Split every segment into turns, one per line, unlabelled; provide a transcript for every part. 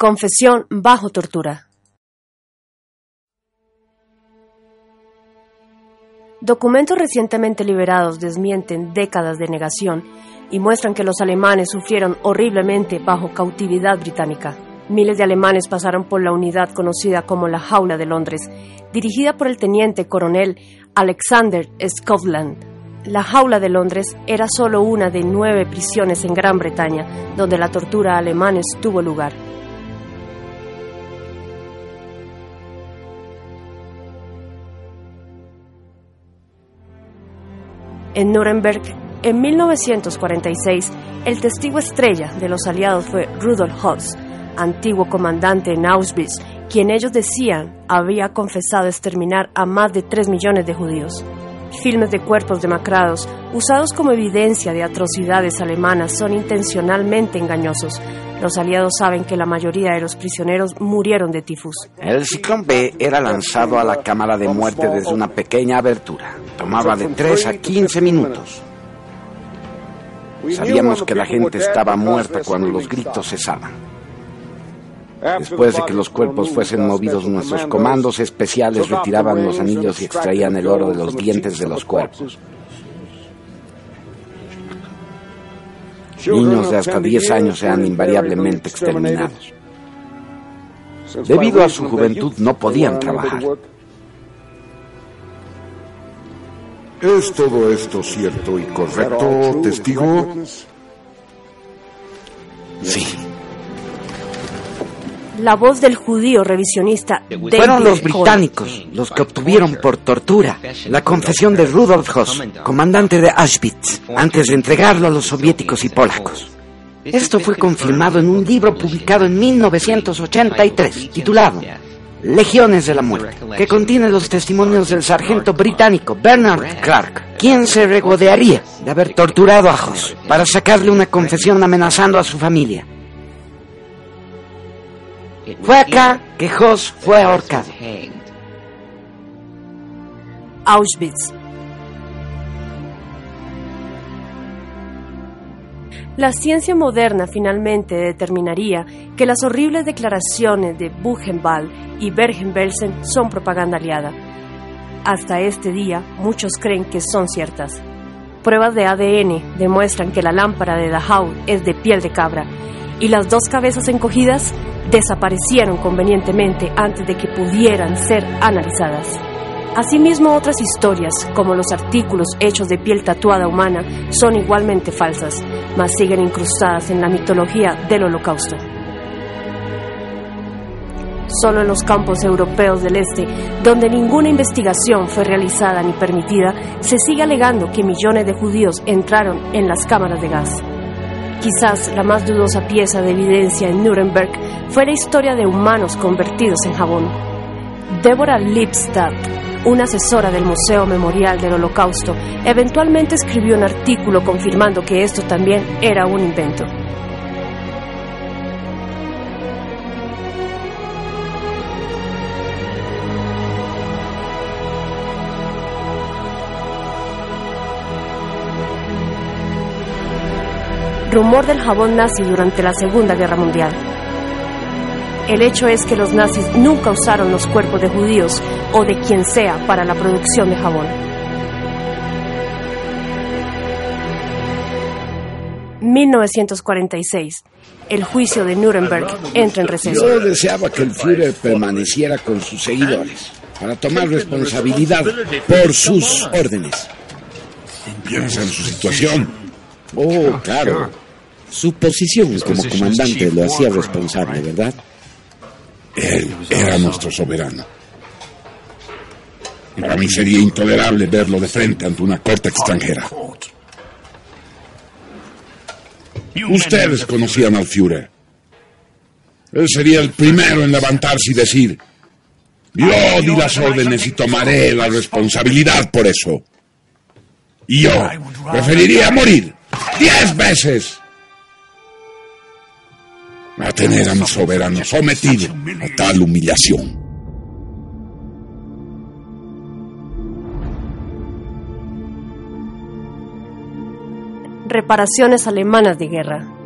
Confesión bajo tortura. Documentos recientemente liberados desmienten décadas de negación y muestran que los alemanes sufrieron horriblemente bajo cautividad británica. Miles de alemanes pasaron por la unidad conocida como la Jaula de Londres, dirigida por el teniente coronel Alexander Scotland. La Jaula de Londres era solo una de nueve prisiones en Gran Bretaña donde la tortura a alemanes tuvo lugar. En Nuremberg, en 1946, el testigo estrella de los aliados fue Rudolf Hoss, antiguo comandante en Auschwitz, quien ellos decían había confesado exterminar a más de 3 millones de judíos. Filmes de cuerpos demacrados, usados como evidencia de atrocidades alemanas, son intencionalmente engañosos. Los aliados saben que la mayoría de los prisioneros murieron de tifus.
El ciclón B era lanzado a la cámara de muerte desde una pequeña abertura. Tomaba de 3 a 15 minutos. Sabíamos que la gente estaba muerta cuando los gritos cesaban. Después de que los cuerpos fuesen movidos, nuestros comandos especiales retiraban los anillos y extraían el oro de los dientes de los cuerpos. Niños de hasta 10 años eran invariablemente exterminados. Debido a su juventud no podían trabajar.
¿Es todo esto cierto y correcto, testigo?
Sí.
La voz del judío revisionista David
Fueron los británicos los que obtuvieron por tortura la confesión de Rudolf Hoss, comandante de Auschwitz, antes de entregarlo a los soviéticos y polacos. Esto fue confirmado en un libro publicado en 1983, titulado Legiones de la Muerte, que contiene los testimonios del sargento británico Bernard Clark, quien se regodearía de haber torturado a Hoss para sacarle una confesión amenazando a su familia. Fue acá que Hoss fue ahorcado.
Auschwitz. La ciencia moderna finalmente determinaría que las horribles declaraciones de Buchenwald y Bergen-Belsen son propaganda aliada. Hasta este día, muchos creen que son ciertas. Pruebas de ADN demuestran que la lámpara de Dachau es de piel de cabra y las dos cabezas encogidas desaparecieron convenientemente antes de que pudieran ser analizadas. Asimismo, otras historias, como los artículos hechos de piel tatuada humana, son igualmente falsas, mas siguen incrustadas en la mitología del Holocausto. Solo en los campos europeos del este, donde ninguna investigación fue realizada ni permitida, se sigue alegando que millones de judíos entraron en las cámaras de gas. Quizás la más dudosa pieza de evidencia en Nuremberg fue la historia de humanos convertidos en jabón. Deborah Lipstadt, una asesora del Museo Memorial del Holocausto, eventualmente escribió un artículo confirmando que esto también era un invento. Rumor del jabón nazi durante la Segunda Guerra Mundial. El hecho es que los nazis nunca usaron los cuerpos de judíos o de quien sea para la producción de jabón. ...1946... El juicio de Nuremberg entra en receso.
Yo deseaba que el Führer permaneciera con sus seguidores para tomar responsabilidad por sus órdenes.
Piensa en su situación.
Oh, claro. Su posición como comandante lo hacía responsable, ¿verdad?
Él era nuestro soberano. Para mí sería intolerable verlo de frente ante una corte extranjera. Ustedes conocían al Führer. Él sería el primero en levantarse y decir, yo di las órdenes y tomaré la responsabilidad por eso. Y yo preferiría morir diez veces a tener a mi soberano sometido a tal humillación.
Reparaciones alemanas de guerra.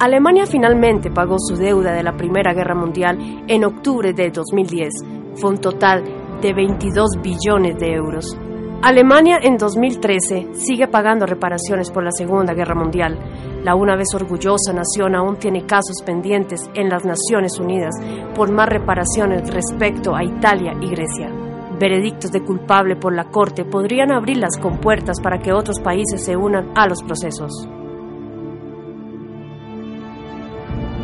Alemania finalmente pagó su deuda de la Primera Guerra Mundial en octubre de 2010. Fue un total de 22 billones de euros. Alemania en 2013 sigue pagando reparaciones por la Segunda Guerra Mundial. La una vez orgullosa nación aún tiene casos pendientes en las Naciones Unidas por más reparaciones respecto a Italia y Grecia. Veredictos de culpable por la Corte podrían abrir las compuertas para que otros países se unan a los procesos.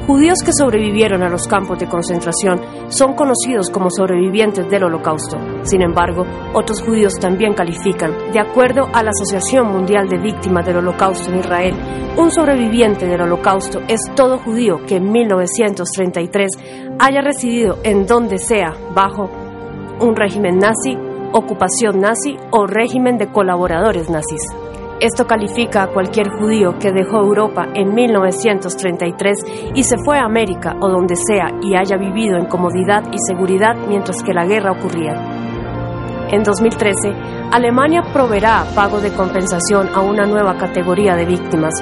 Judíos que sobrevivieron a los campos de concentración son conocidos como sobrevivientes del Holocausto. Sin embargo, otros judíos también califican, de acuerdo a la Asociación Mundial de Víctimas del Holocausto en Israel, un sobreviviente del Holocausto es todo judío que en 1933 haya residido en donde sea bajo un régimen nazi, ocupación nazi o régimen de colaboradores nazis. Esto califica a cualquier judío que dejó Europa en 1933 y se fue a América o donde sea y haya vivido en comodidad y seguridad mientras que la guerra ocurría. En 2013, Alemania proveerá pago de compensación a una nueva categoría de víctimas,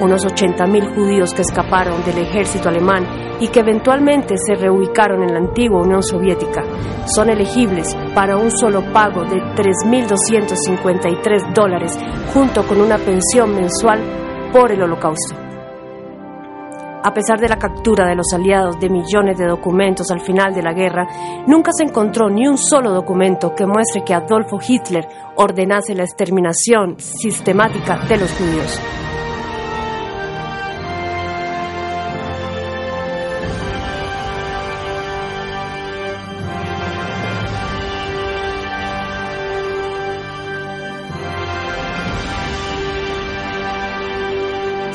unos 80.000 judíos que escaparon del ejército alemán y que eventualmente se reubicaron en la antigua Unión Soviética. Son elegibles para un solo pago de 3.253 dólares junto con una pensión mensual por el holocausto. A pesar de la captura de los aliados de millones de documentos al final de la guerra, nunca se encontró ni un solo documento que muestre que Adolfo Hitler ordenase la exterminación sistemática de los judíos.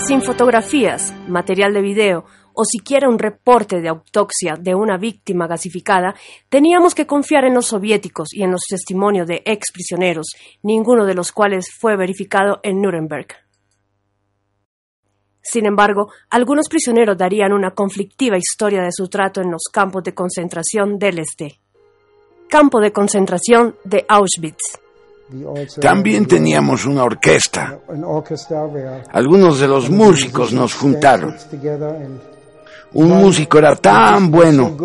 Sin fotografías, material de video o siquiera un reporte de autopsia de una víctima gasificada, teníamos que confiar en los soviéticos y en los testimonios de ex prisioneros, ninguno de los cuales fue verificado en Nuremberg. Sin embargo, algunos prisioneros darían una conflictiva historia de su trato en los campos de concentración del Este. Campo de concentración de Auschwitz.
También teníamos una orquesta. Algunos de los músicos nos juntaron. Un músico era tan bueno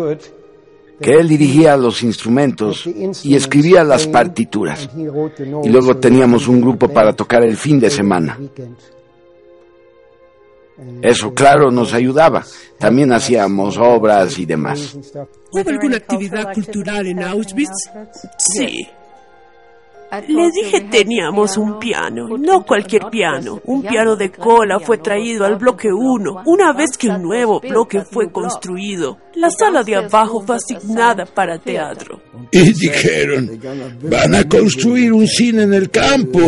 que él dirigía los instrumentos y escribía las partituras. Y luego teníamos un grupo para tocar el fin de semana. Eso, claro, nos ayudaba. También hacíamos obras y demás.
¿Hubo alguna actividad cultural en Auschwitz? Sí. Le dije teníamos un piano, no cualquier piano. Un piano de cola fue traído al bloque 1 una vez que un nuevo bloque fue construido. La sala de abajo fue asignada para teatro.
Y dijeron, van a construir un cine en el campo.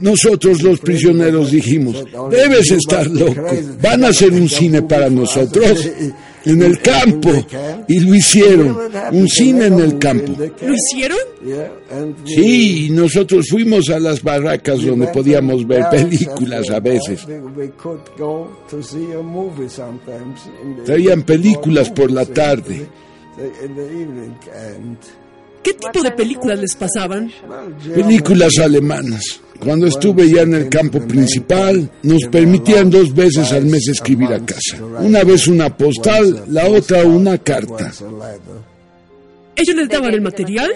Nosotros los prisioneros dijimos, debes estar loco, van a hacer un cine para nosotros en el campo. Y lo hicieron, un cine en el campo.
¿Lo hicieron?
Sí, nosotros fuimos a las barracas donde podíamos ver películas a veces. Traían películas por la tarde.
¿Qué tipo de películas les pasaban?
Películas alemanas. Cuando estuve ya en el campo principal, nos permitían dos veces al mes escribir a casa. Una vez una postal, la otra una carta.
¿Ellos les daban el material?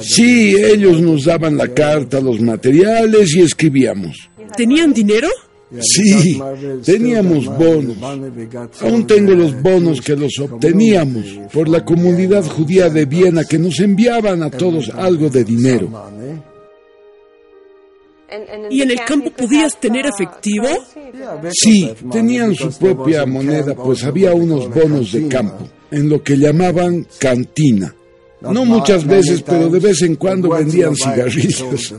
Sí, ellos nos daban la carta, los materiales y escribíamos.
¿Tenían dinero?
Sí, teníamos bonos. Aún tengo los bonos que los obteníamos por la comunidad judía de Viena que nos enviaban a todos algo de dinero.
¿Y en el campo podías tener efectivo?
Sí, tenían su propia moneda, pues había unos bonos de campo, en lo que llamaban cantina. No muchas veces, pero de vez en cuando vendían cigarrillos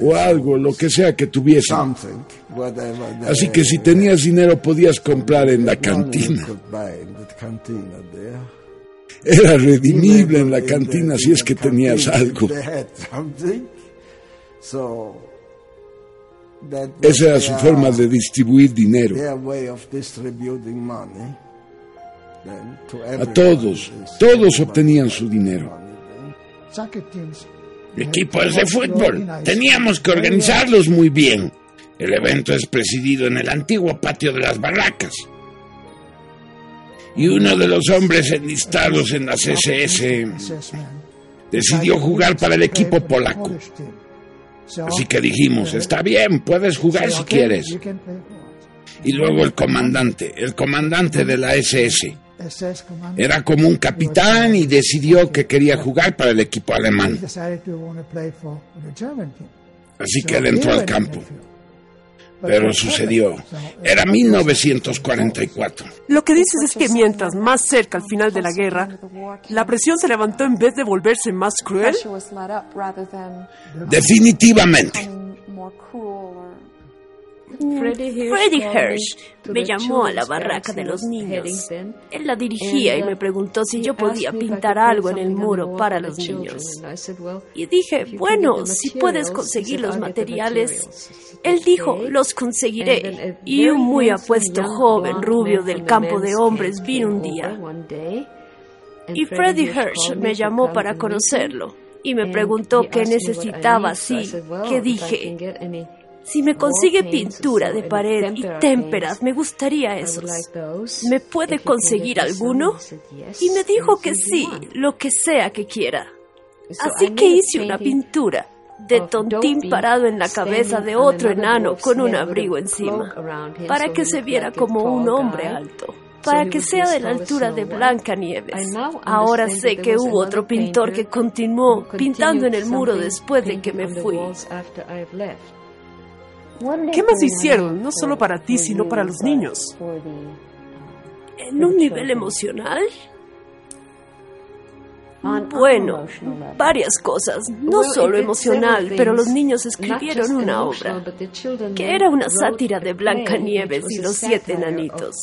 o algo, lo que sea que tuviesen. Así que si tenías dinero podías comprar en la cantina. Era redimible en la cantina si es que tenías algo. Esa era su forma de distribuir dinero. A todos, todos obtenían su dinero.
Equipos de fútbol, teníamos que organizarlos muy bien.
El evento es presidido en el antiguo patio de las barracas. Y uno de los hombres enlistados en la CSS decidió jugar para el equipo polaco. Así que dijimos, está bien, puedes jugar si quieres. Y luego el comandante, el comandante de la SS, era como un capitán y decidió que quería jugar para el equipo alemán. Así que él entró al campo. Pero sucedió. Era 1944.
Lo que dices es que mientras más cerca al final de la guerra, la presión se levantó en vez de volverse más cruel.
Definitivamente.
Freddie Hirsch me llamó a la barraca de los niños. Él la dirigía y me preguntó si yo podía pintar algo en el muro para los niños. Y dije, bueno, si puedes conseguir los materiales. Él dijo, los conseguiré. Y un muy apuesto joven rubio del campo de hombres vino un día. Y Freddie Hirsch me llamó para conocerlo y me preguntó qué necesitaba, sí, que dije, si me consigue pintura de pared y témperas, me gustaría esos. ¿Me puede conseguir alguno? Y me dijo que sí, lo que sea que quiera. Así que hice una pintura de tontín parado en la cabeza de otro enano con un abrigo encima, para que se viera como un hombre alto para que sea de la altura de Blanca Nieves. Ahora sé que hubo otro pintor que continuó pintando en el muro después de que me fui.
¿Qué más hicieron? No solo para ti, sino para los niños.
En un nivel emocional, bueno, varias cosas, no solo emocional, pero los niños escribieron una obra que era una sátira de Blancanieves y los siete enanitos.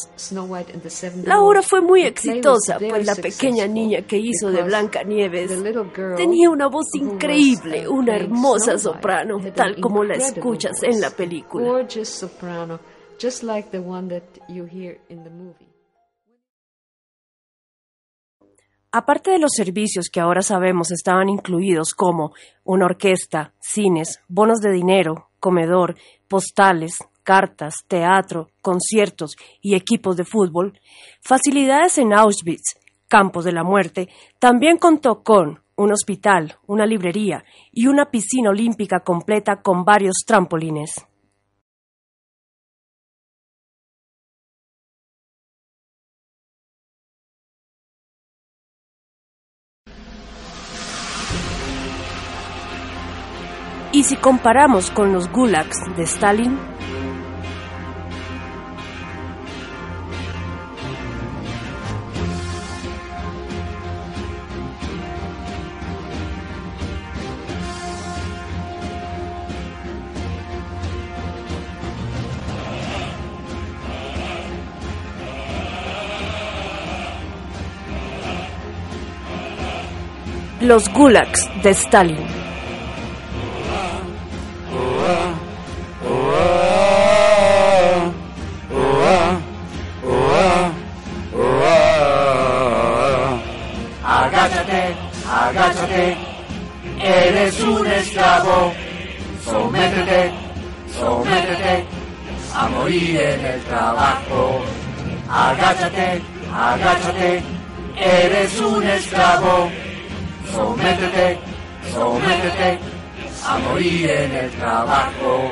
La obra fue muy exitosa, pues la pequeña niña que hizo de Blancanieves tenía una voz increíble, una hermosa soprano, tal como la escuchas en la película. Aparte de los servicios que ahora sabemos estaban incluidos como una orquesta, cines, bonos de dinero, comedor, postales, cartas, teatro, conciertos y equipos de fútbol, facilidades en Auschwitz, campos de la muerte, también contó con un hospital, una librería y una piscina olímpica completa con varios trampolines. Si comparamos con los gulags de Stalin, los gulags de Stalin.
Agáchate, eres un esclavo, sométete, sométete a morir en el trabajo. Agáchate, agáchate, eres un esclavo, sométete, sométete a morir en el trabajo.